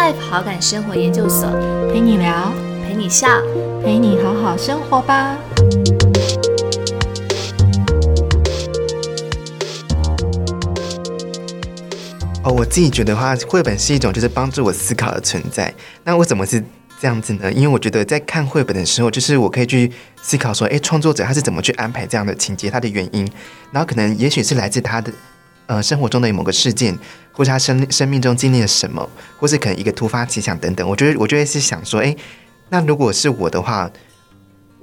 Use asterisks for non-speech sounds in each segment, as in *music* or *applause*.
Life 好感生活研究所，陪你聊，陪你笑，陪你好好生活吧。哦，我自己觉得话，绘本是一种就是帮助我思考的存在。那为什么是这样子呢？因为我觉得在看绘本的时候，就是我可以去思考说，诶，创作者他是怎么去安排这样的情节，他的原因，然后可能也许是来自他的呃生活中的某个事件，或是他生生命中经历了什么，或是可能一个突发奇想等等。我觉得我就会是想说，诶，那如果是我的话。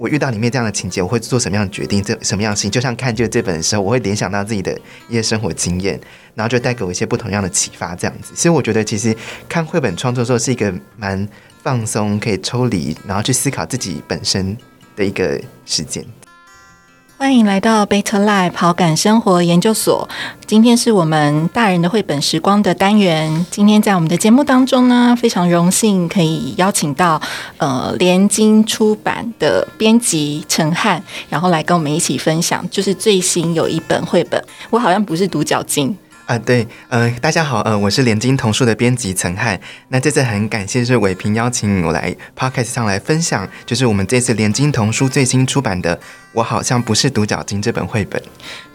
我遇到里面这样的情节，我会做什么样的决定？这什么样的事情？就像看这这本的时候，我会联想到自己的一些生活经验，然后就带给我一些不同样的启发。这样子，所以我觉得其实看绘本创作的时候是一个蛮放松，可以抽离，然后去思考自己本身的一个时间。欢迎来到 Beta Life 好感生活研究所。今天是我们大人的绘本时光的单元。今天在我们的节目当中呢，非常荣幸可以邀请到呃联经出版的编辑陈汉，然后来跟我们一起分享，就是最新有一本绘本。我好像不是独角鲸。啊，对，呃，大家好，呃，我是联经童书的编辑陈汉。那这次很感谢是伟平邀请我来 podcast 上来分享，就是我们这次联经童书最新出版的《我好像不是独角鲸》这本绘本。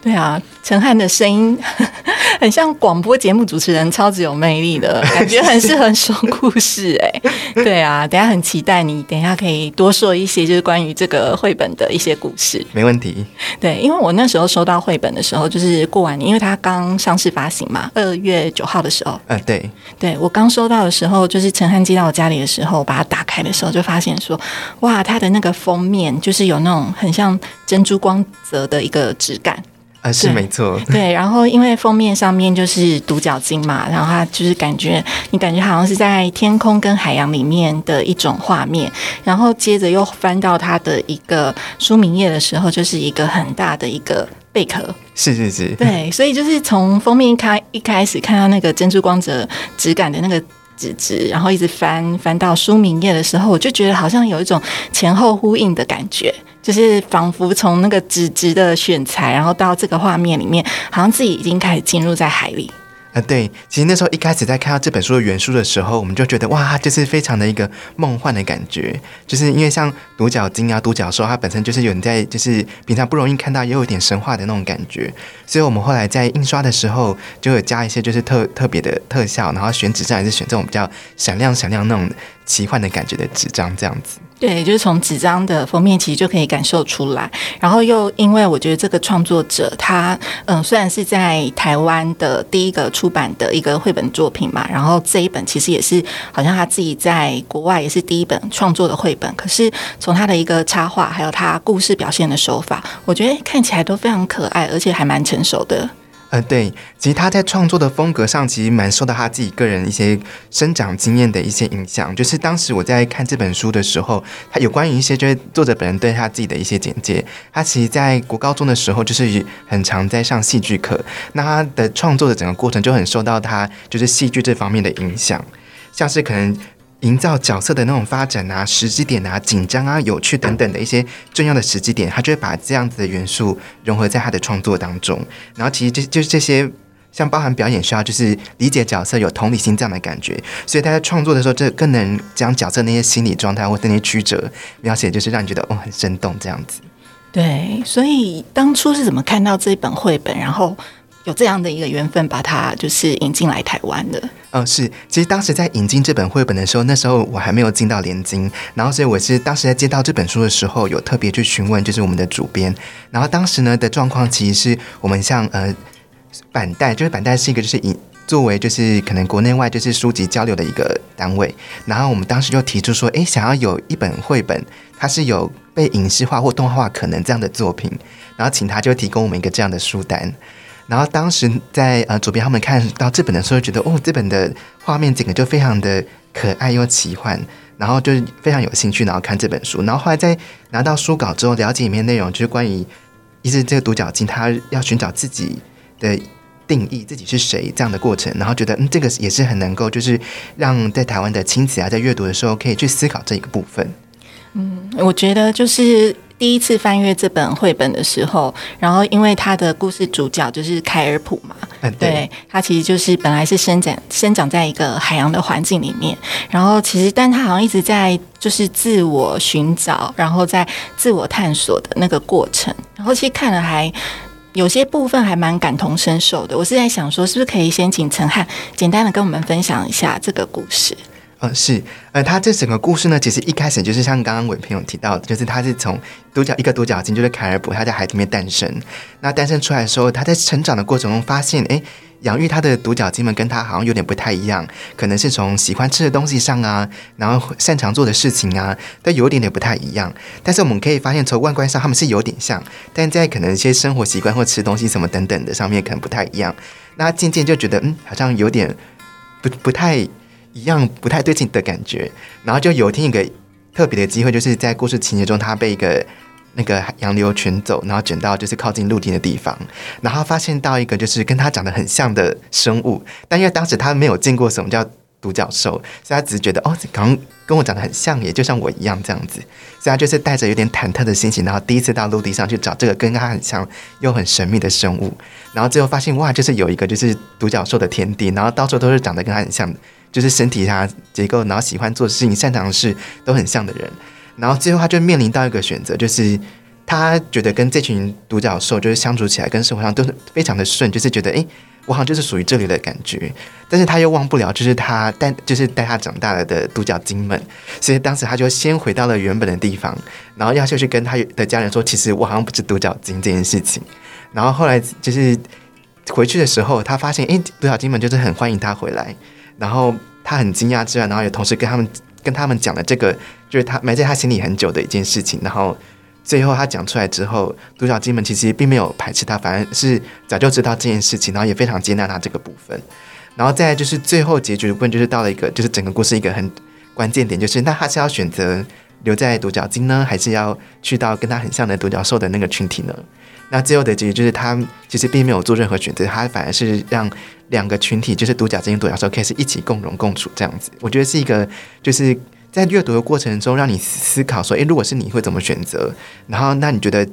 对啊，陈汉的声音 *laughs* 很像广播节目主持人，超级有魅力的感觉，很适合说故事。哎，对啊，等下很期待你，等下可以多说一些，就是关于这个绘本的一些故事。没问题。对，因为我那时候收到绘本的时候，就是过完年，因为它刚上市发。发行嘛，二月九号的时候，呃，对，对我刚收到的时候，就是陈汉寄到我家里的时候，把它打开的时候，就发现说，哇，它的那个封面就是有那种很像珍珠光泽的一个质感，啊，是没错，对，然后因为封面上面就是独角鲸嘛，然后它就是感觉你感觉好像是在天空跟海洋里面的一种画面，然后接着又翻到它的一个书名页的时候，就是一个很大的一个。贝壳是是是，对，所以就是从封面一开一开始看到那个珍珠光泽质感的那个纸质，然后一直翻翻到书名页的时候，我就觉得好像有一种前后呼应的感觉，就是仿佛从那个纸质的选材，然后到这个画面里面，好像自己已经开始进入在海里。啊，对，其实那时候一开始在看到这本书的原书的时候，我们就觉得哇，就是非常的一个梦幻的感觉，就是因为像独角鲸啊、独角兽，它本身就是有人在，就是平常不容易看到，也有点神话的那种感觉，所以我们后来在印刷的时候，就有加一些就是特特别的特效，然后选纸张还是选这种比较闪亮闪亮那种奇幻的感觉的纸张，这样子。对，就是从纸张的封面其实就可以感受出来。然后又因为我觉得这个创作者他嗯，虽然是在台湾的第一个出版的一个绘本作品嘛，然后这一本其实也是好像他自己在国外也是第一本创作的绘本。可是从他的一个插画，还有他故事表现的手法，我觉得看起来都非常可爱，而且还蛮成熟的。呃，对，其实他在创作的风格上，其实蛮受到他自己个人一些生长经验的一些影响。就是当时我在看这本书的时候，他有关于一些就是作者本人对他自己的一些简介。他其实在国高中的时候，就是很常在上戏剧课。那他的创作的整个过程就很受到他就是戏剧这方面的影响，像是可能。营造角色的那种发展啊，时机点啊，紧张啊，有趣等等的一些重要的时机点，他就会把这样子的元素融合在他的创作当中。然后其实这就是这些，像包含表演需要就是理解角色、有同理心这样的感觉，所以他在创作的时候，这更能将角色那些心理状态或那些曲折描写，就是让你觉得哦很生动这样子。对，所以当初是怎么看到这本绘本，然后？有这样的一个缘分，把它就是引进来台湾的。嗯，是。其实当时在引进这本绘本的时候，那时候我还没有进到联经，然后所以我是当时在接到这本书的时候，有特别去询问，就是我们的主编。然后当时呢的状况，其实是我们像呃板带，就是板带是一个就是引作为就是可能国内外就是书籍交流的一个单位。然后我们当时就提出说，哎，想要有一本绘本，它是有被影视化或动画化可能这样的作品，然后请他就提供我们一个这样的书单。然后当时在呃左边他们看到这本的时候，觉得哦，这本的画面整个就非常的可爱又奇幻，然后就是非常有兴趣，然后看这本书。然后后来在拿到书稿之后，了解里面内容，就是关于一直这个独角鲸，它要寻找自己的定义，自己是谁这样的过程。然后觉得嗯，这个也是很能够就是让在台湾的亲子啊，在阅读的时候可以去思考这一个部分。嗯，我觉得就是。第一次翻阅这本绘本的时候，然后因为他的故事主角就是凯尔普嘛，嗯，对，对，它其实就是本来是生长生长在一个海洋的环境里面，然后其实，但它好像一直在就是自我寻找，然后在自我探索的那个过程，然后其实看了还有些部分还蛮感同身受的。我是在想说，是不是可以先请陈汉简单的跟我们分享一下这个故事？呃，是，呃，他这整个故事呢，其实一开始就是像刚刚伟朋友提到的，就是他是从独角一个独角鲸，就是凯尔普，他在海里面诞生。那诞生出来的时候，他在成长的过程中发现，哎，养育他的独角鲸们跟他好像有点不太一样，可能是从喜欢吃的东西上啊，然后擅长做的事情啊，都有点点不太一样。但是我们可以发现，从外观上他们是有点像，但在可能一些生活习惯或吃东西什么等等的上面，可能不太一样。那渐渐就觉得，嗯，好像有点不不太。一样不太对劲的感觉，然后就有听一个特别的机会，就是在故事情节中，他被一个那个洋流卷走，然后卷到就是靠近陆地的地方，然后发现到一个就是跟他长得很像的生物，但因为当时他没有见过什么叫独角兽，所以他只是觉得哦，刚跟我长得很像，也就像我一样这样子，所以他就是带着有点忐忑的心情，然后第一次到陆地上去找这个跟他很像又很神秘的生物，然后最后发现哇，就是有一个就是独角兽的天地，然后到处都是长得跟他很像。就是身体它结构，然后喜欢做事情、擅长的事都很像的人，然后最后他就面临到一个选择，就是他觉得跟这群独角兽就是相处起来，跟生活上都是非常的顺，就是觉得诶，我好像就是属于这里的感觉，但是他又忘不了就是他带就是带他长大了的独角鲸们，所以当时他就先回到了原本的地方，然后要就去跟他的家人说，其实我好像不是独角鲸这件事情，然后后来就是回去的时候，他发现诶，独角鲸们就是很欢迎他回来。然后他很惊讶之外，然后也同时跟他们跟他们讲了这个，就是他埋在他心里很久的一件事情。然后最后他讲出来之后，独角鲸们其实并没有排斥他，反而是早就知道这件事情，然后也非常接纳他这个部分。然后再就是最后结局的部分，就是到了一个就是整个故事一个很关键点，就是那他是要选择留在独角鲸呢，还是要去到跟他很像的独角兽的那个群体呢？那最后的结局就是他其实并没有做任何选择，他反而是让。两个群体就是独角鲸、独角兽，可以是一起共荣共处这样子。我觉得是一个，就是在阅读的过程中，让你思考说：，诶，如果是你会怎么选择？然后，那你觉得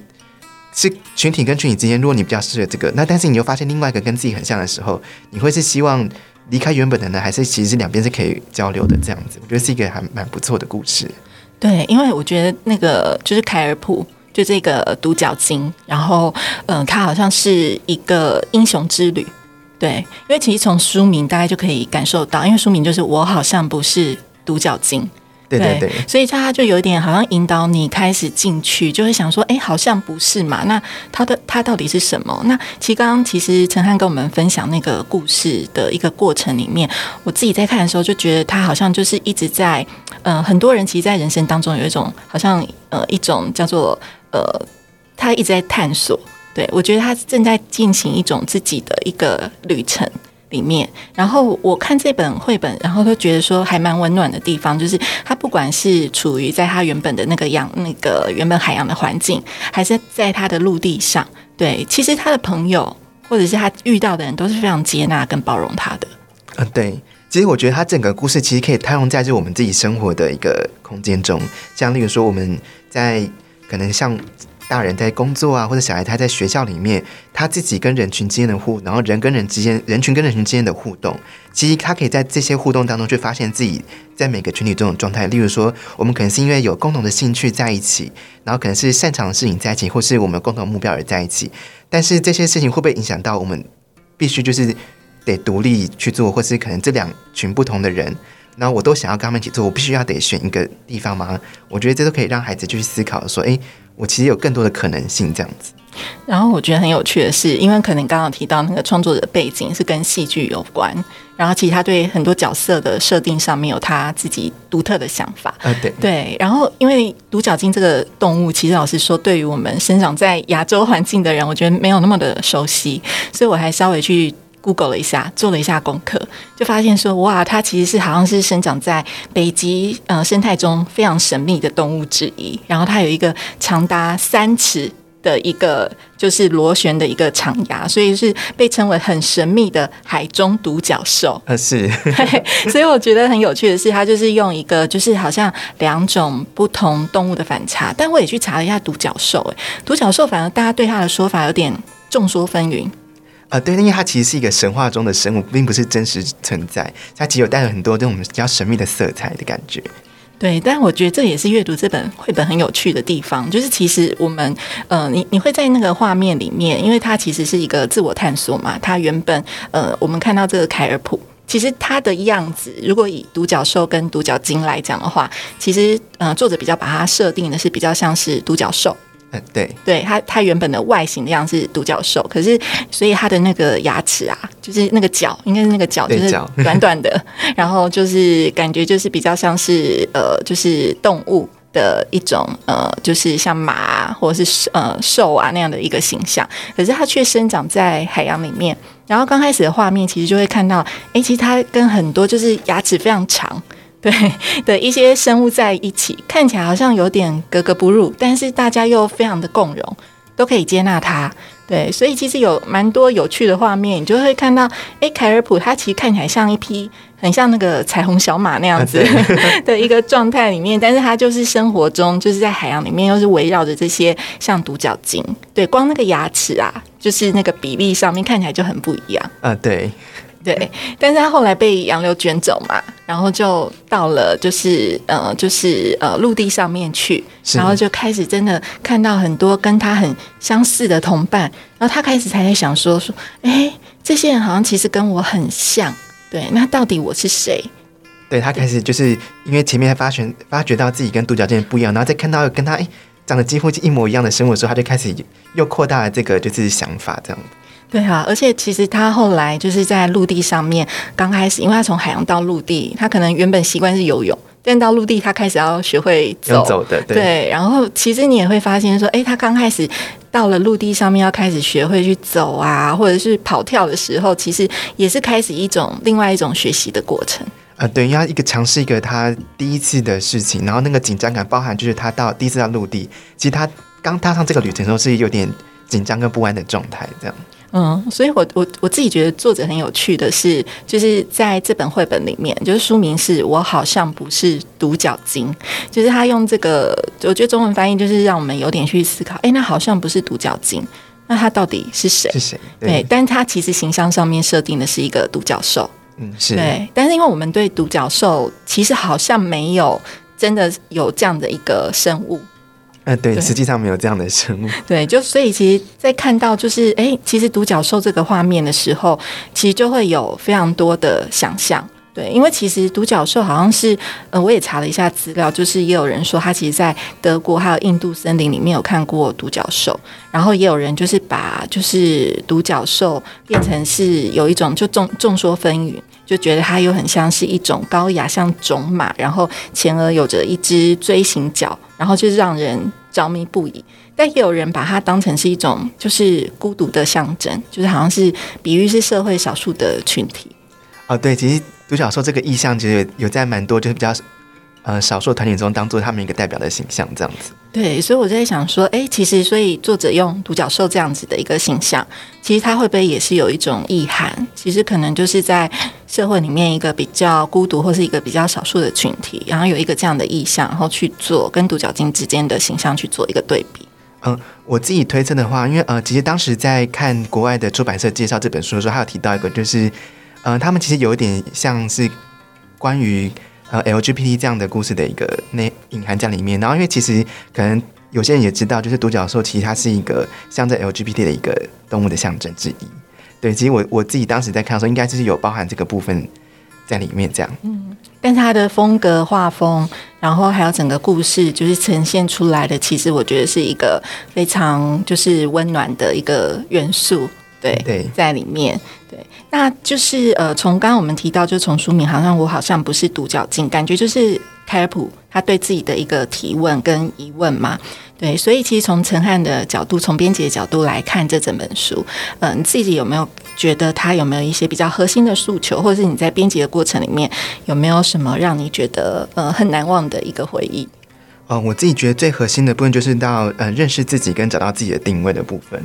是群体跟群体之间，如果你比较适合这个，那但是你又发现另外一个跟自己很像的时候，你会是希望离开原本的呢，还是其实两边是可以交流的这样子？我觉得是一个还蛮不错的故事。对，因为我觉得那个就是凯尔普，就这个独角鲸，然后嗯，它好像是一个英雄之旅。对，因为其实从书名大家就可以感受到，因为书名就是我好像不是独角鲸，对对对，所以他就有一点好像引导你开始进去，就会想说，哎，好像不是嘛？那他的他到底是什么？那其实刚刚其实陈汉跟我们分享那个故事的一个过程里面，我自己在看的时候就觉得他好像就是一直在，呃，很多人其实，在人生当中有一种好像呃一种叫做呃，他一直在探索。对，我觉得他正在进行一种自己的一个旅程里面。然后我看这本绘本，然后都觉得说还蛮温暖的地方，就是他不管是处于在他原本的那个洋那个原本海洋的环境，还是在他的陆地上，对，其实他的朋友或者是他遇到的人都是非常接纳跟包容他的。嗯，对。其实我觉得他整个故事其实可以套用在就我们自己生活的一个空间中，像例如说我们在可能像。大人在工作啊，或者小孩他在学校里面，他自己跟人群之间的互，然后人跟人之间，人群跟人群之间的互动，其实他可以在这些互动当中去发现自己在每个群体中的状态。例如说，我们可能是因为有共同的兴趣在一起，然后可能是擅长的事情在一起，或是我们共同目标而在一起。但是这些事情会不会影响到我们必须就是得独立去做，或是可能这两群不同的人，那我都想要跟他们一起做，我必须要得选一个地方吗？我觉得这都可以让孩子去思考说，诶。我其实有更多的可能性，这样子。然后我觉得很有趣的是，因为可能刚刚提到那个创作者背景是跟戏剧有关，然后其实他对很多角色的设定上面有他自己独特的想法。啊，对对。然后因为独角鲸这个动物，其实老实说，对于我们生长在亚洲环境的人，我觉得没有那么的熟悉，所以我还稍微去。Google 了一下，做了一下功课，就发现说，哇，它其实是好像是生长在北极呃生态中非常神秘的动物之一。然后它有一个长达三尺的一个就是螺旋的一个长牙，所以是被称为很神秘的海中独角兽。呃，是。*laughs* 所以我觉得很有趣的是，它就是用一个就是好像两种不同动物的反差。但我也去查了一下独角兽，哎，独角兽反而大家对它的说法有点众说纷纭。啊，对，因为它其实是一个神话中的生物，并不是真实存在，它其实有带有很多这种比较神秘的色彩的感觉。对，但我觉得这也是阅读这本绘本很有趣的地方，就是其实我们，呃，你你会在那个画面里面，因为它其实是一个自我探索嘛。它原本，呃，我们看到这个凯尔普，其实它的样子，如果以独角兽跟独角鲸来讲的话，其实，呃，作者比较把它设定的是比较像是独角兽。嗯，对，对它，它原本的外形的样子是独角兽，可是所以它的那个牙齿啊，就是那个角，应该是那个角，就是短短的，*laughs* 然后就是感觉就是比较像是呃，就是动物的一种呃，就是像马啊或者是呃兽啊那样的一个形象，可是它却生长在海洋里面。然后刚开始的画面其实就会看到，哎，其实它跟很多就是牙齿非常长。*laughs* 对的一些生物在一起，看起来好像有点格格不入，但是大家又非常的共融，都可以接纳它。对，所以其实有蛮多有趣的画面，你就会看到，哎，凯尔普它其实看起来像一匹很像那个彩虹小马那样子的 *laughs* 一个状态里面，但是它就是生活中就是在海洋里面，又是围绕着这些像独角鲸。对，光那个牙齿啊，就是那个比例上面看起来就很不一样。啊，对。对，但是他后来被洋流卷走嘛，然后就到了就是呃就是呃陆地上面去，然后就开始真的看到很多跟他很相似的同伴，然后他开始才在想说说，哎，这些人好像其实跟我很像，对，那到底我是谁？对他开始就是因为前面发现发觉到自己跟独角剑不一样，然后再看到跟他哎长得几乎一模一样的生物的时候，他就开始又扩大了这个就是想法这样。对啊，而且其实他后来就是在陆地上面，刚开始，因为他从海洋到陆地，他可能原本习惯是游泳，但到陆地他开始要学会走走的，对。然后其实你也会发现说，哎，他刚开始到了陆地上面要开始学会去走啊，或者是跑跳的时候，其实也是开始一种另外一种学习的过程。呃，对，要一个尝试一个他第一次的事情，然后那个紧张感包含就是他到第一次到陆地，其实他刚踏上这个旅程的时候是有点紧张跟不安的状态，这样。嗯，所以我我我自己觉得作者很有趣的是，就是在这本绘本里面，就是书名是我好像不是独角鲸，就是他用这个，我觉得中文翻译就是让我们有点去思考，哎，那好像不是独角鲸，那他到底是谁？是谁？对，但他其实形象上面设定的是一个独角兽，嗯，是对，但是因为我们对独角兽其实好像没有真的有这样的一个生物。呃，对，实际上没有这样的生物。*laughs* 对，就所以其实，在看到就是哎，其实独角兽这个画面的时候，其实就会有非常多的想象。对，因为其实独角兽好像是，呃，我也查了一下资料，就是也有人说，他其实，在德国还有印度森林里面有看过独角兽，然后也有人就是把就是独角兽变成是有一种就众众说纷纭，就觉得它又很像是一种高雅像种马，然后前额有着一只锥形角。然后就让人着迷不已，但也有人把它当成是一种就是孤独的象征，就是好像是比喻是社会少数的群体。哦，对，其实独角兽这个意象其实有在蛮多就是比较呃少数团体中当做他们一个代表的形象这样子。对，所以我在想说，哎，其实所以作者用独角兽这样子的一个形象，其实它会不会也是有一种意涵？其实可能就是在。社会里面一个比较孤独或是一个比较少数的群体，然后有一个这样的意向，然后去做跟独角鲸之间的形象去做一个对比。嗯，我自己推测的话，因为呃，其实当时在看国外的出版社介绍这本书的时候，还有提到一个，就是呃，他们其实有一点像是关于呃 LGBT 这样的故事的一个内隐含在里面。然后，因为其实可能有些人也知道，就是独角兽其实它是一个象征 LGBT 的一个动物的象征之一。对，其实我我自己当时在看的时候，应该就是有包含这个部分在里面，这样。嗯，但是它的风格、画风，然后还有整个故事，就是呈现出来的，其实我觉得是一个非常就是温暖的一个元素。对对，在里面。对，那就是呃，从刚刚我们提到，就从书名，好像我好像不是独角鲸，感觉就是凯普他对自己的一个提问跟疑问嘛。对，所以其实从陈汉的角度，从编辑的角度来看这整本书，嗯，你自己有没有觉得他有没有一些比较核心的诉求，或者是你在编辑的过程里面有没有什么让你觉得呃很难忘的一个回忆？哦，我自己觉得最核心的部分就是到呃认识自己跟找到自己的定位的部分。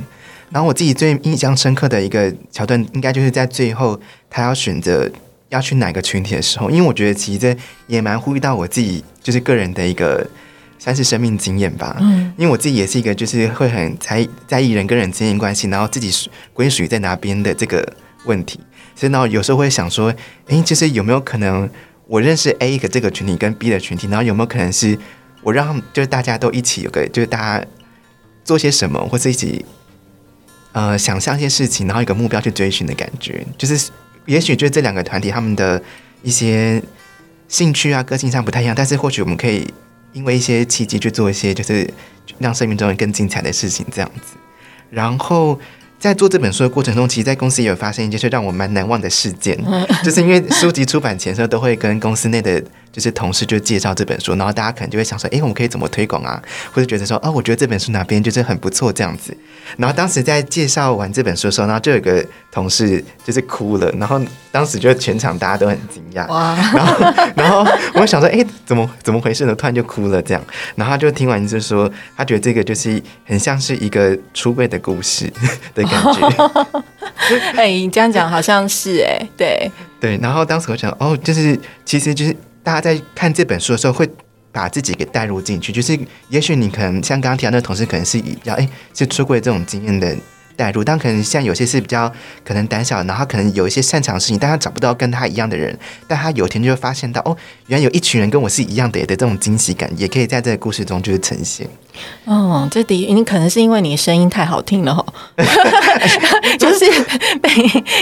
然后我自己最印象深刻的一个桥段，应该就是在最后他要选择要去哪个群体的时候，因为我觉得其实这也蛮呼吁到我自己就是个人的一个。算是生命经验吧。嗯，因为我自己也是一个就是会很在在意人跟人之间关系，然后自己属归属于在哪边的这个问题。所以呢，有时候会想说，诶，就是有没有可能我认识 A 的这个群体跟 B 的群体，然后有没有可能是我让就是大家都一起有个就是大家做些什么，或是一起呃想象一些事情，然后一个目标去追寻的感觉，就是也许就这两个团体他们的一些兴趣啊、个性上不太一样，但是或许我们可以因为一些契机去做一些就是让生命中更精彩的事情，这样子，然后。在做这本书的过程中，其实，在公司也有发生一件事让我蛮难忘的事件，就是因为书籍出版前时候都会跟公司内的。就是同事就介绍这本书，然后大家可能就会想说，哎，我们可以怎么推广啊？或者觉得说，哦，我觉得这本书哪边就是很不错这样子。然后当时在介绍完这本书的时候，然后就有个同事就是哭了，然后当时就全场大家都很惊讶。哇！然后然后我想说，哎，怎么怎么回事呢？突然就哭了这样。然后他就听完就说，他觉得这个就是很像是一个出柜的故事的感觉。*laughs* 哎，你这样讲好像是哎，对对。然后当时我想，哦，就是其实就是。大家在看这本书的时候，会把自己给带入进去。就是，也许你可能像刚刚提到那个同事，可能是比较哎，是出柜这种经验的带入，但可能像有些是比较可能胆小，然后可能有一些擅长的事情，但他找不到跟他一样的人。但他有一天就会发现到，哦，原来有一群人跟我是一样的的这种惊喜感，也可以在这个故事中就是呈现。哦，这第一，你可能是因为你声音太好听了哈，*laughs* 就是被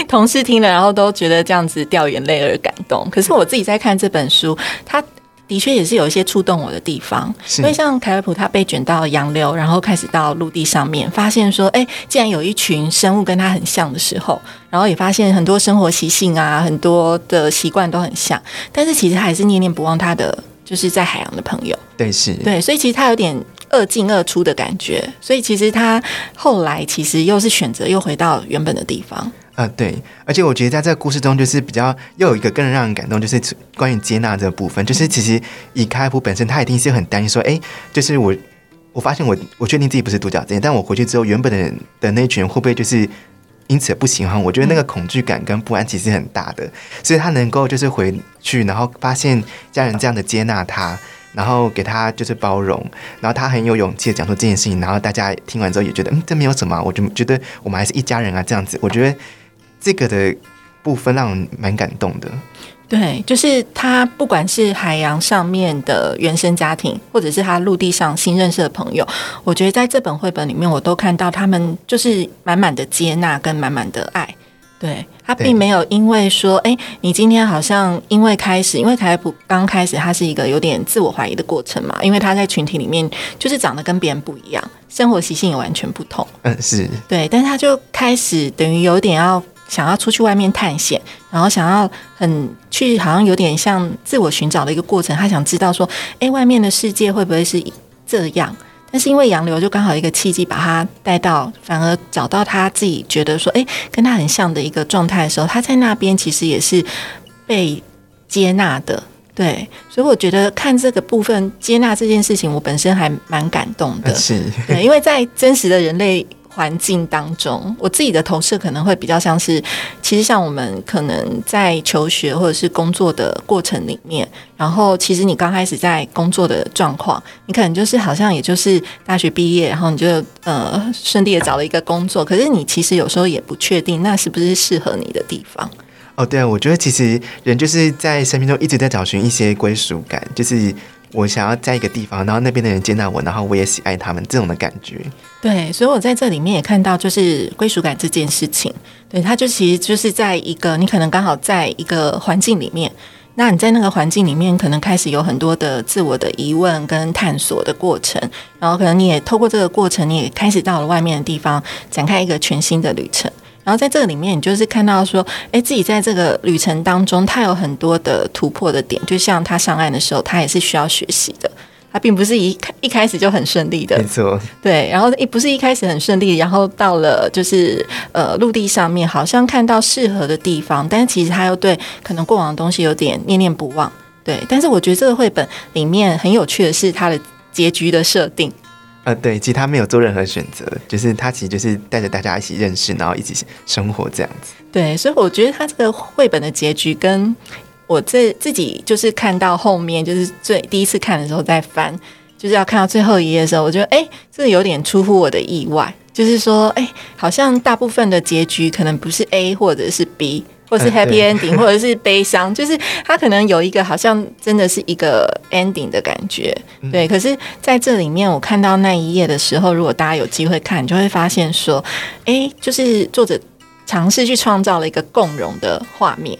同事听了，然后都觉得这样子掉眼泪而感动。可是我自己在看这本书，他的确也是有一些触动我的地方。因为像凯尔普他被卷到洋流，然后开始到陆地上面，发现说，哎，既然有一群生物跟他很像的时候，然后也发现很多生活习性啊，很多的习惯都很像，但是其实还是念念不忘他的就是在海洋的朋友。对，是对，所以其实他有点。二进二出的感觉，所以其实他后来其实又是选择又回到原本的地方。啊，对，而且我觉得在这个故事中，就是比较又有一个更让人感动，就是关于接纳这个部分。就是其实以开普本身，他一定是很担心说，哎，就是我我发现我我确定自己不是独角这但我回去之后，原本的人的那群人会不会就是因此不喜欢？我觉得那个恐惧感跟不安其实很大的，所以他能够就是回去，然后发现家人这样的接纳他。然后给他就是包容，然后他很有勇气的讲出这件事情，然后大家听完之后也觉得，嗯，这没有什么，我就觉得我们还是一家人啊，这样子，我觉得这个的部分让人蛮感动的。对，就是他不管是海洋上面的原生家庭，或者是他陆地上新认识的朋友，我觉得在这本绘本里面，我都看到他们就是满满的接纳跟满满的爱。对他并没有因为说，哎，你今天好像因为开始，因为凯普刚开始，他是一个有点自我怀疑的过程嘛，因为他在群体里面就是长得跟别人不一样，生活习性也完全不同。嗯，是对，但是他就开始等于有点要想要出去外面探险，然后想要很去，好像有点像自我寻找的一个过程。他想知道说，哎，外面的世界会不会是这样？但是因为杨流就刚好一个契机把他带到，反而找到他自己觉得说，哎，跟他很像的一个状态的时候，他在那边其实也是被接纳的，对，所以我觉得看这个部分接纳这件事情，我本身还蛮感动的，是，对，因为在真实的人类。环境当中，我自己的投射可能会比较像是，其实像我们可能在求学或者是工作的过程里面，然后其实你刚开始在工作的状况，你可能就是好像也就是大学毕业，然后你就呃顺利的找了一个工作，可是你其实有时候也不确定那是不是适合你的地方。哦，对啊，我觉得其实人就是在生命中一直在找寻一些归属感，就是。我想要在一个地方，然后那边的人接纳我，然后我也喜爱他们这种的感觉。对，所以我在这里面也看到，就是归属感这件事情。对，它就其实就是在一个你可能刚好在一个环境里面，那你在那个环境里面，可能开始有很多的自我的疑问跟探索的过程，然后可能你也透过这个过程，你也开始到了外面的地方，展开一个全新的旅程。然后在这个里面，你就是看到说，哎，自己在这个旅程当中，他有很多的突破的点。就像他上岸的时候，他也是需要学习的，他并不是一一开始就很顺利的。没错，对。然后一不是一开始很顺利，然后到了就是呃陆地上面，好像看到适合的地方，但是其实他又对可能过往的东西有点念念不忘。对。但是我觉得这个绘本里面很有趣的是它的结局的设定。呃，对，其实他没有做任何选择，就是他其实就是带着大家一起认识，然后一起生活这样子。对，所以我觉得他这个绘本的结局跟我这自己就是看到后面，就是最第一次看的时候在翻，就是要看到最后一页的时候，我觉得哎，这有点出乎我的意外。就是说，哎，好像大部分的结局可能不是 A 或者是 B，或是 Happy Ending，或者是悲伤，就是它可能有一个好像真的是一个 Ending 的感觉。对，可是在这里面，我看到那一页的时候，如果大家有机会看，你就会发现说，哎，就是作者尝试去创造了一个共融的画面。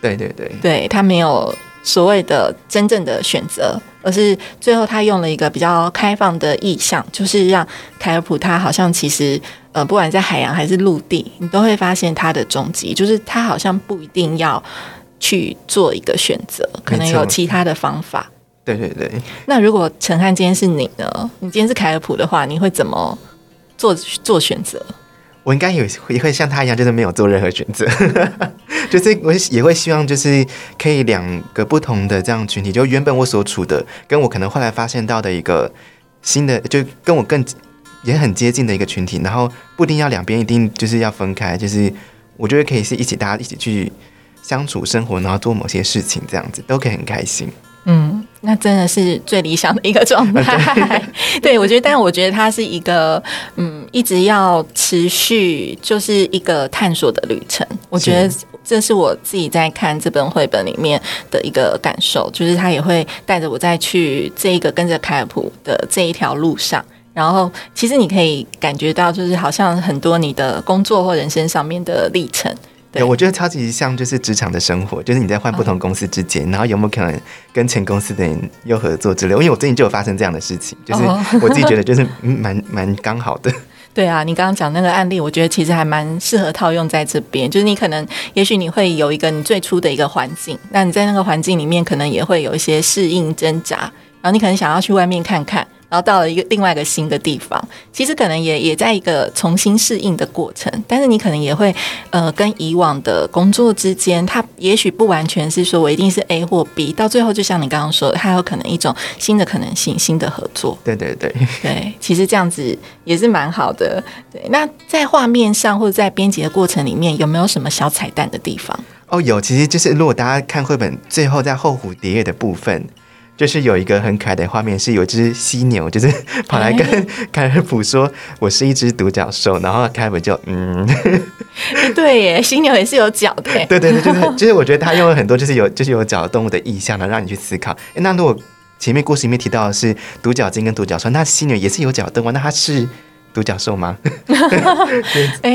对对对，对他没有。所谓的真正的选择，而是最后他用了一个比较开放的意向，就是让凯尔普他好像其实呃，不管在海洋还是陆地，你都会发现他的终极，就是他好像不一定要去做一个选择，可能有其他的方法。对对对。那如果陈汉今天是你呢？你今天是凯尔普的话，你会怎么做做选择？我应该也也会像他一样，就是没有做任何选择，就是我也会希望，就是可以两个不同的这样群体，就原本我所处的，跟我可能后来发现到的一个新的，就跟我更也很接近的一个群体，然后不一定要两边一定就是要分开，就是我觉得可以是一起大家一起去相处生活，然后做某些事情，这样子都可以很开心。嗯，那真的是最理想的一个状态。*laughs* 对，我觉得，但我觉得它是一个，嗯，一直要持续，就是一个探索的旅程。我觉得这是我自己在看这本绘本里面的一个感受，就是他也会带着我再去这一个跟着凯尔普的这一条路上。然后，其实你可以感觉到，就是好像很多你的工作或人生上面的历程。对，我觉得超级像就是职场的生活，就是你在换不同公司之间，然后有没有可能跟前公司的人又合作之类？因为我最近就有发生这样的事情，就是我自己觉得就是蛮蛮刚好的。*laughs* 对啊，你刚刚讲那个案例，我觉得其实还蛮适合套用在这边。就是你可能，也许你会有一个你最初的一个环境，那你在那个环境里面可能也会有一些适应挣扎，然后你可能想要去外面看看。然后到了一个另外一个新的地方，其实可能也也在一个重新适应的过程，但是你可能也会呃跟以往的工作之间，它也许不完全是说我一定是 A 或 B，到最后就像你刚刚说的，它有可能一种新的可能性、新的合作。对对对对，其实这样子也是蛮好的。对，那在画面上或者在编辑的过程里面，有没有什么小彩蛋的地方？哦，有，其实就是如果大家看绘本最后在后蝴蝶的部分。就是有一个很可爱的画面，是有只犀牛，就是 *laughs* 跑来跟凯尔普说：“我是一只独角兽。”然后凯尔普就嗯，*laughs* 对耶，犀牛也是有脚的。*laughs* 对对对，就是就是，我觉得他用了很多就是有就是有脚的动物的意象呢，让你去思考。那如果前面故事里面提到的是独角鲸跟独角兽，那犀牛也是有脚动物，那它是独角兽吗？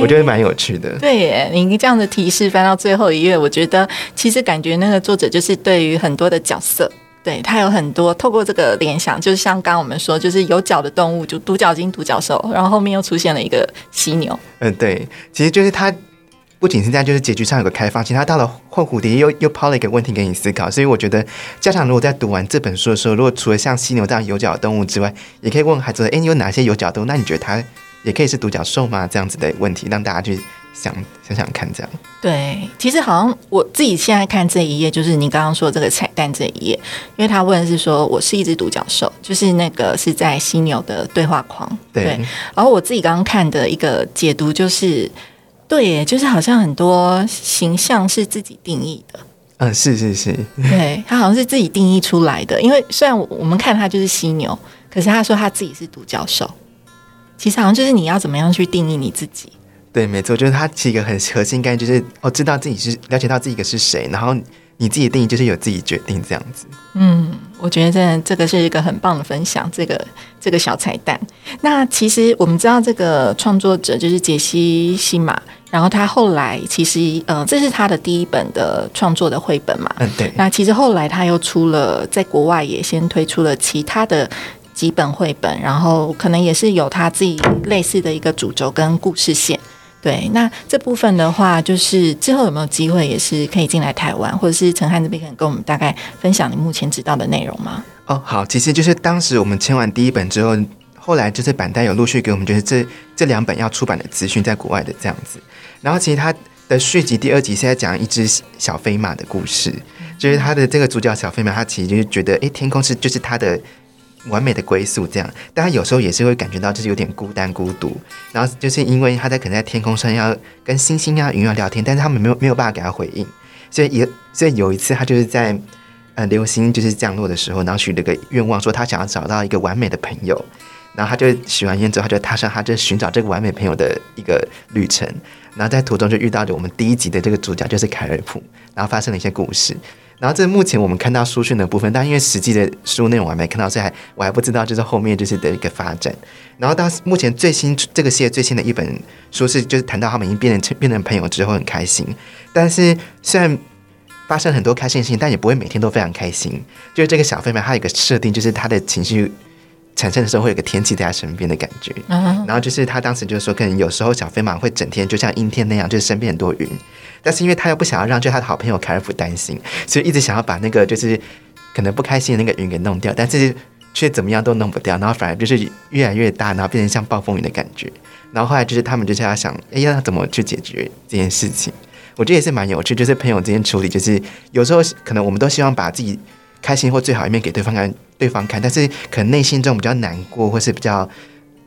我觉得蛮有趣的。对耶，你这样的提示翻到最后一页，我觉得其实感觉那个作者就是对于很多的角色。对，它有很多透过这个联想，就是像刚刚我们说，就是有脚的动物，就独角鲸、独角兽，然后后面又出现了一个犀牛。嗯，对，其实就是它不仅是在就是结局上有个开放，其实它到了后蝴蝶又又抛了一个问题给你思考。所以我觉得家长如果在读完这本书的时候，如果除了像犀牛这样有脚的动物之外，也可以问孩子：哎，有哪些有脚动物？那你觉得它也可以是独角兽吗？这样子的问题，让大家去。想想想看，这样。对，其实好像我自己现在看这一页，就是你刚刚说这个彩蛋这一页，因为他问的是说我是一只独角兽，就是那个是在犀牛的对话框，对。然后我自己刚刚看的一个解读就是，对，就是好像很多形象是自己定义的，嗯，是是是，对他好像是自己定义出来的，因为虽然我们看他就是犀牛，可是他说他自己是独角兽，其实好像就是你要怎么样去定义你自己。对，没错，就是他是一个很核心概念，就是哦，知道自己是了解到自己的是谁，然后你自己的定义就是有自己决定这样子。嗯，我觉得这这个是一个很棒的分享，这个这个小彩蛋。那其实我们知道这个创作者就是杰西·西马，然后他后来其实呃，这是他的第一本的创作的绘本嘛。嗯，对。那其实后来他又出了，在国外也先推出了其他的几本绘本，然后可能也是有他自己类似的一个主轴跟故事线。对，那这部分的话，就是之后有没有机会也是可以进来台湾，或者是陈汉这边可能跟我们大概分享你目前知道的内容吗？哦，好，其实就是当时我们签完第一本之后，后来就是板带有陆续给我们就是这这两本要出版的资讯，在国外的这样子。然后其实它的续集第二集是在讲一只小飞马的故事，就是它的这个主角小飞马，它其实就是觉得，哎，天空是就是它的。完美的归宿，这样，但他有时候也是会感觉到就是有点孤单孤独，然后就是因为他在可能在天空上要跟星星啊、云啊聊天，但是他们没有没有办法给他回应，所以也所以有一次他就是在呃流星就是降落的时候，然后许了个愿望，说他想要找到一个完美的朋友。然后他就许完愿之后，他就踏上他就寻找这个完美朋友的一个旅程。然后在途中就遇到了我们第一集的这个主角，就是凯尔普，然后发生了一些故事。然后这目前我们看到书讯的部分，但因为实际的书内容我还没看到，所以还我还不知道就是后面就是的一个发展。然后到目前最新这个系列最新的一本书是就是谈到他们已经变成变成朋友之后很开心，但是虽然发生很多开心的事情，但也不会每天都非常开心。就是这个小飞妹，她有一个设定，就是她的情绪。产生的时候会有个天气在他身边的感觉，然后就是他当时就是说，可能有时候小飞马会整天就像阴天那样，就是身边很多云，但是因为他又不想要让就他的好朋友凯尔夫担心，所以一直想要把那个就是可能不开心的那个云给弄掉，但是却怎么样都弄不掉，然后反而就是越来越大，然后变成像暴风雨的感觉。然后后来就是他们就是要想，哎，要怎么去解决这件事情？我觉得也是蛮有趣，就是朋友之间处理，就是有时候可能我们都希望把自己。开心或最好一面给对方看，对方看，但是可能内心中比较难过或是比较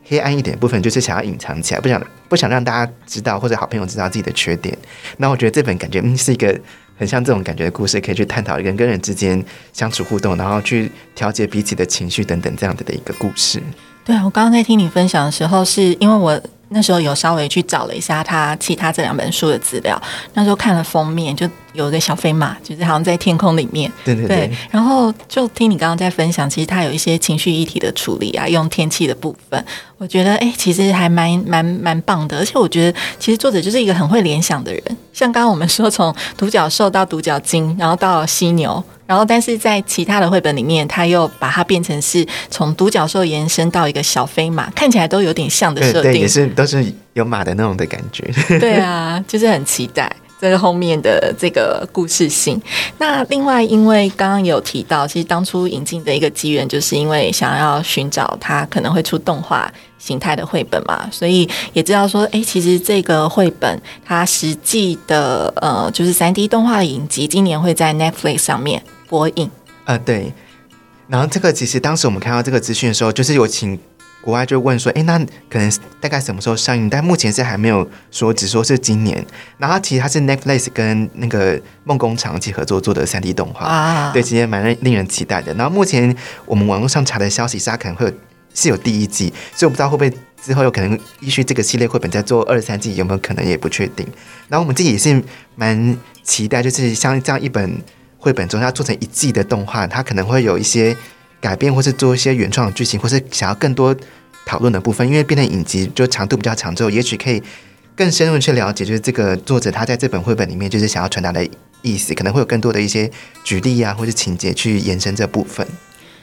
黑暗一点部分，就是想要隐藏起来，不想不想让大家知道或者好朋友知道自己的缺点。那我觉得这本感觉嗯是一个很像这种感觉的故事，可以去探讨人跟人之间相处互动，然后去调节彼此的情绪等等这样子的一个故事。对啊，我刚刚在听你分享的时候，是因为我。那时候有稍微去找了一下他其他这两本书的资料，那时候看了封面，就有一个小飞马，就是好像在天空里面。对对对。然后就听你刚刚在分享，其实他有一些情绪议题的处理啊，用天气的部分，我觉得哎，其实还蛮蛮蛮棒的。而且我觉得，其实作者就是一个很会联想的人。像刚刚我们说，从独角兽到独角鲸，然后到犀牛。然后，但是在其他的绘本里面，他又把它变成是从独角兽延伸到一个小飞马，看起来都有点像的设定，对也是都是有马的那种的感觉。*laughs* 对啊，就是很期待这个后面的这个故事性。那另外，因为刚刚有提到，其实当初引进的一个机缘，就是因为想要寻找它可能会出动画形态的绘本嘛，所以也知道说，哎，其实这个绘本它实际的呃，就是三 D 动画的影集，今年会在 Netflix 上面。播映呃对，然后这个其实当时我们看到这个资讯的时候，就是有请国外就问说，哎，那可能大概什么时候上映？但目前是还没有说，只说是今年。然后其实它是 Netflix 跟那个梦工厂一起合作做的三 D 动画啊，对，其实蛮令人期待的。然后目前我们网络上查的消息是，它可能会有是有第一季，所以我不知道会不会之后有可能依据这个系列绘本再做二三季，有没有可能也不确定。然后我们自己也是蛮期待，就是像这样一本。绘本中，要做成一季的动画，它可能会有一些改变，或是做一些原创的剧情，或是想要更多讨论的部分。因为变成影集，就长度比较长，之后也许可以更深入去了解，就是这个作者他在这本绘本里面就是想要传达的意思，可能会有更多的一些举例啊，或是情节去延伸这部分。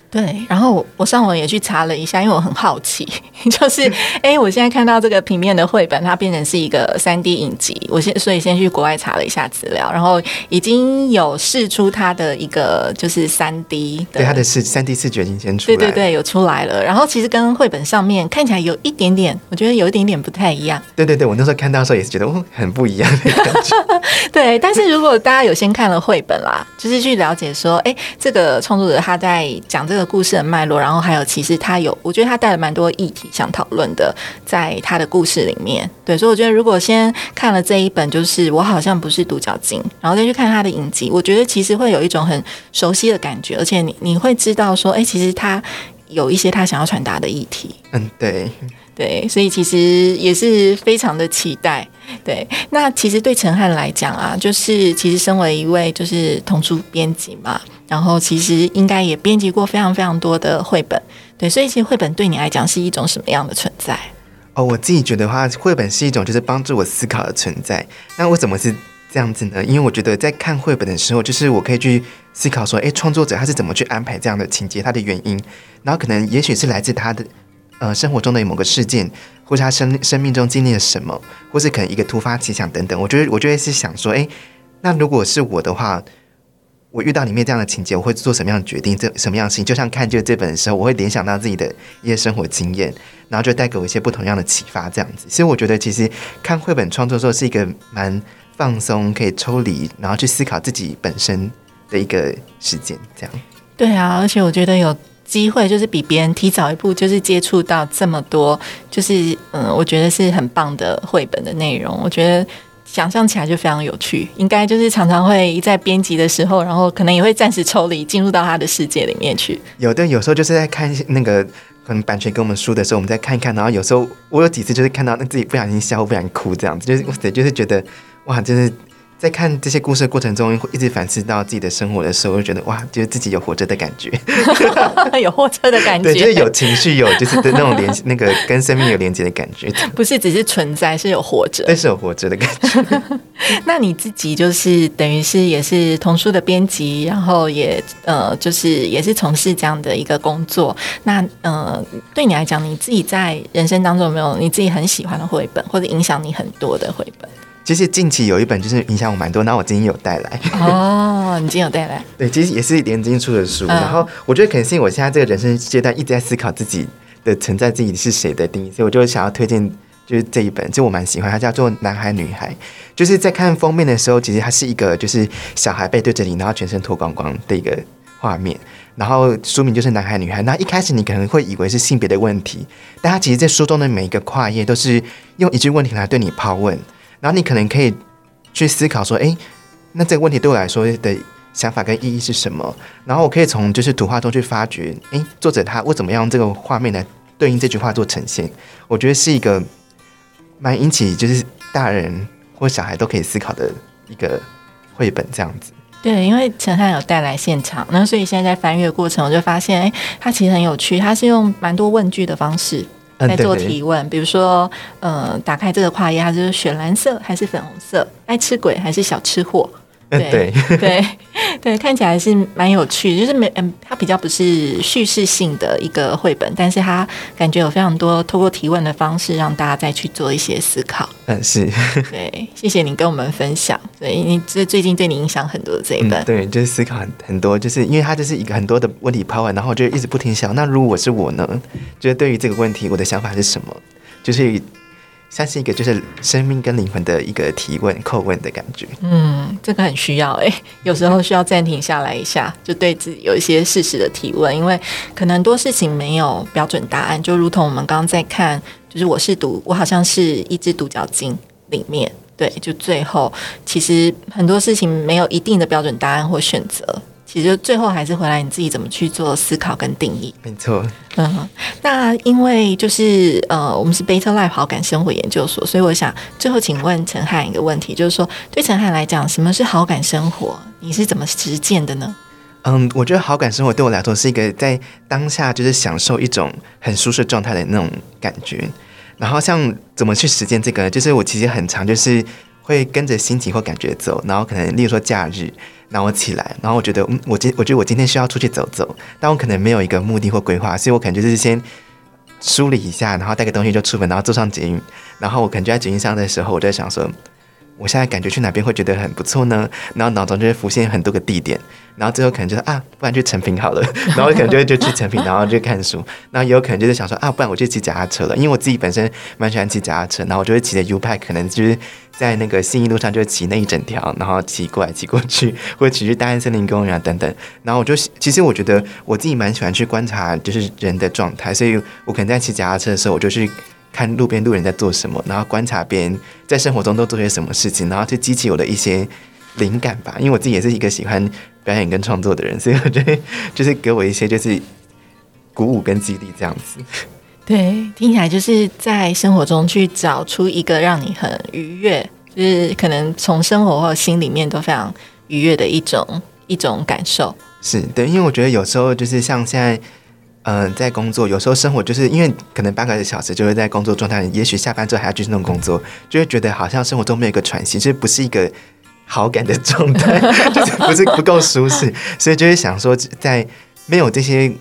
对，然后我上网也去查了一下，因为我很好奇，*laughs* 就是哎，我现在看到这个平面的绘本，它变成是一个三 D 影集，我先所以先去国外查了一下资料，然后已经有试出它的一个就是三 D，对它的视三 D 视觉已经先出来，对对对，有出来了。然后其实跟绘本上面看起来有一点点，我觉得有一点点不太一样。对对对，我那时候看到的时候也是觉得哦，很不一样的感觉。*laughs* 对，但是如果大家有先看了绘本啦，就是去了解说，哎，这个创作者他在讲这个。故事的脉络，然后还有其实他有，我觉得他带了蛮多议题想讨论的，在他的故事里面。对，所以我觉得如果先看了这一本，就是我好像不是独角鲸，然后再去看他的影集，我觉得其实会有一种很熟悉的感觉，而且你你会知道说，哎，其实他有一些他想要传达的议题。嗯，对。对，所以其实也是非常的期待。对，那其实对陈汉来讲啊，就是其实身为一位就是童书编辑嘛，然后其实应该也编辑过非常非常多的绘本。对，所以其实绘本对你来讲是一种什么样的存在？哦，我自己觉得话，绘本是一种就是帮助我思考的存在。那为什么是这样子呢？因为我觉得在看绘本的时候，就是我可以去思考说，哎，创作者他是怎么去安排这样的情节，他的原因，然后可能也许是来自他的。呃，生活中的某个事件，或是他生生命中经历了什么，或是可能一个突发奇想等等，我觉得，我就会是想说，哎，那如果是我的话，我遇到里面这样的情节，我会做什么样的决定？这什么样的事情？就像看这这本的时候，我会联想到自己的一些生活经验，然后就带给我一些不同样的启发，这样子。所以我觉得，其实看绘本创作的时候是一个蛮放松，可以抽离，然后去思考自己本身的一个时间，这样。对啊，而且我觉得有。机会就是比别人提早一步，就是接触到这么多，就是嗯，我觉得是很棒的绘本的内容。我觉得想象起来就非常有趣，应该就是常常会在编辑的时候，然后可能也会暂时抽离，进入到他的世界里面去。有的有时候就是在看那个可能版权给我们书的时候，我们再看一看，然后有时候我有几次就是看到那自己不小心笑，不小心哭这样子，就是对，就是觉得哇，就是。在看这些故事的过程中，会一直反思到自己的生活的时候，就觉得哇，觉得自己有活着的感觉，*laughs* 有活着的感觉，对，就是有情绪，有就是的那种连那个跟生命有连接的感觉，*laughs* 不是只是存在，是有活着，但是有活着的感觉。*laughs* 那你自己就是等于是也是童书的编辑，然后也呃，就是也是从事这样的一个工作。那呃，对你来讲，你自己在人生当中有没有你自己很喜欢的绘本，或者影响你很多的绘本？其实近期有一本就是影响我蛮多，那我今天有带来哦，你今天有带来？*laughs* 对，其实也是连经出的书。然后我觉得可能是因为我现在这个人生阶段一直在思考自己的存在，自己是谁的定义，所以我就想要推荐就是这一本，就我蛮喜欢，它叫做《男孩女孩》。就是在看封面的时候，其实它是一个就是小孩背对着你，然后全身脱光光的一个画面。然后书名就是《男孩女孩》。那一开始你可能会以为是性别的问题，但它其实在书中的每一个跨页都是用一句问题来对你抛问。然后你可能可以去思考说，哎，那这个问题对我来说的想法跟意义是什么？然后我可以从就是图画中去发掘，哎，作者他为什么要用这个画面来对应这句话做呈现？我觉得是一个蛮引起就是大人或小孩都可以思考的一个绘本这样子。对，因为陈汉有带来现场，那所以现在在翻阅过程，我就发现，哎，他其实很有趣，他是用蛮多问句的方式。在做提问，比如说，呃，打开这个跨页，它是选蓝色还是粉红色？爱吃鬼还是小吃货？对 *laughs* 对 *laughs* *laughs* 对，看起来是蛮有趣，就是没嗯，它比较不是叙事性的一个绘本，但是它感觉有非常多透过提问的方式，让大家再去做一些思考。嗯，是对，谢谢你跟我们分享。对，你这最近对你影响很多的这一本，对，就是思考很很多，就是因为它就是一个很多的问题抛完，然后就一直不停想，那如果我是我呢？就是对于这个问题，我的想法是什么？就是。像是一个就是生命跟灵魂的一个提问、叩问的感觉。嗯，这个很需要哎，有时候需要暂停下来一下，就对自己有一些事实的提问，因为可能多事情没有标准答案。就如同我们刚刚在看，就是我是独，我好像是一只独角鲸里面，对，就最后其实很多事情没有一定的标准答案或选择。其实最后还是回来你自己怎么去做思考跟定义。没错，嗯，那因为就是呃，我们是 Better Life 好感生活研究所，所以我想最后请问陈汉一个问题，就是说对陈汉来讲，什么是好感生活？你是怎么实践的呢？嗯，我觉得好感生活对我来说是一个在当下就是享受一种很舒适状态的那种感觉。然后像怎么去实践这个，就是我其实很常就是会跟着心情或感觉走，然后可能例如说假日。然后我起来，然后我觉得，嗯，我今我觉得我今天需要出去走走，但我可能没有一个目的或规划，所以我可能就是先梳理一下，然后带个东西就出门，然后坐上捷运，然后我可能就在捷运上的时候，我在想说。我现在感觉去哪边会觉得很不错呢？然后脑中就会浮现很多个地点，然后最后可能就是啊，不然去成品好了。*laughs* 然后可能就会就去成品，然后就看书。然后也有可能就是想说啊，不然我就骑脚踏车了，因为我自己本身蛮喜欢骑脚踏车。然后我就会骑着 U 派，可能就是在那个信义路上就骑那一整条，然后骑过来骑过去，*laughs* 或者骑去大安森林公园啊等等。然后我就其实我觉得我自己蛮喜欢去观察就是人的状态，所以我可能在骑脚踏车的时候，我就去。看路边路人在做什么，然后观察别人在生活中都做些什么事情，然后去激起我的一些灵感吧。因为我自己也是一个喜欢表演跟创作的人，*laughs* 所以我觉得就是给我一些就是鼓舞跟激励这样子。对，听起来就是在生活中去找出一个让你很愉悦，就是可能从生活或心里面都非常愉悦的一种一种感受。是对，因为我觉得有时候就是像现在。嗯，在工作有时候生活就是因为可能半个小时就会在工作状态，也许下班之后还要继续弄工作，就会觉得好像生活中没有一个喘息，其实不是一个好感的状态，*laughs* 就是不是不够舒适，所以就会想说，在没有这些。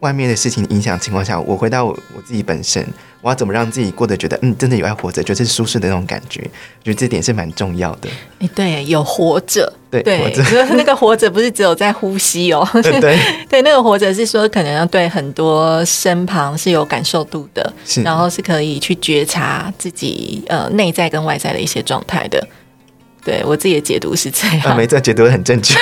外面的事情影响情况下，我回到我我自己本身，我要怎么让自己过得觉得嗯，真的有爱活着，就是舒适的那种感觉，我觉得这点是蛮重要的。哎，对，有活着，对，活着，那个活着不是只有在呼吸哦，*laughs* 对 *laughs* 对，那个活着是说可能要对很多身旁是有感受度的，是，然后是可以去觉察自己呃内在跟外在的一些状态的。对我自己的解读是这样。啊，没错，解读得很正确。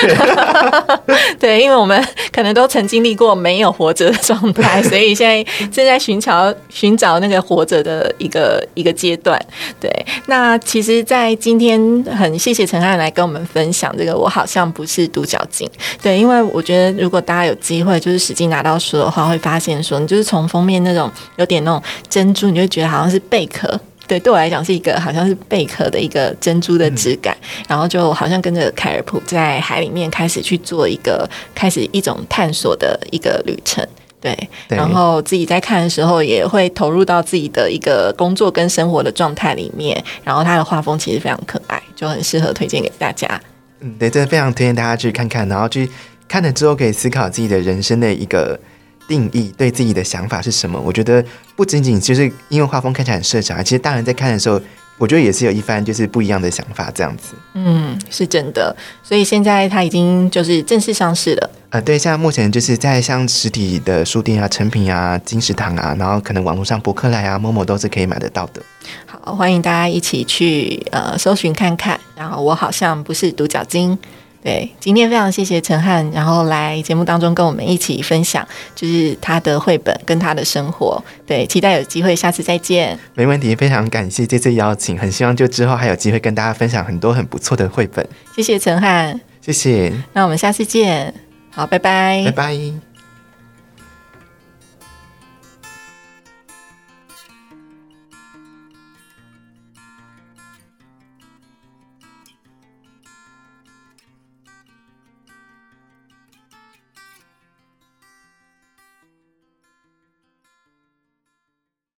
*laughs* 对，因为我们可能都曾经历过没有活着的状态，所以现在 *laughs* 正在寻找寻找那个活着的一个一个阶段。对，那其实，在今天很谢谢陈汉来跟我们分享这个，我好像不是独角鲸。对，因为我觉得如果大家有机会就是实际拿到书的话，会发现说，你就是从封面那种有点那种珍珠，你就觉得好像是贝壳。对，对我来讲是一个好像是贝壳的一个珍珠的质感，然后就好像跟着凯尔普在海里面开始去做一个开始一种探索的一个旅程。对，对然后自己在看的时候也会投入到自己的一个工作跟生活的状态里面，然后它的画风其实非常可爱，就很适合推荐给大家。嗯，对，真的非常推荐大家去看看，然后去看了之后可以思考自己的人生的一个定义，对自己的想法是什么。我觉得不仅仅就是因为画风看起来很适合小孩，其实大人在看的时候，我觉得也是有一番就是不一样的想法这样子。嗯，是真的。所以现在它已经就是正式上市了。呃，对，像目前就是在像实体的书店啊、成品啊、金石堂啊，然后可能网络上博客来啊、某某都是可以买得到的。好，欢迎大家一起去呃搜寻看看。然后我好像不是独角鲸。对，今天非常谢谢陈汉，然后来节目当中跟我们一起分享，就是他的绘本跟他的生活。对，期待有机会下次再见。没问题，非常感谢这次邀请，很希望就之后还有机会跟大家分享很多很不错的绘本。谢谢陈汉，谢谢，那我们下次见。好，拜拜拜拜。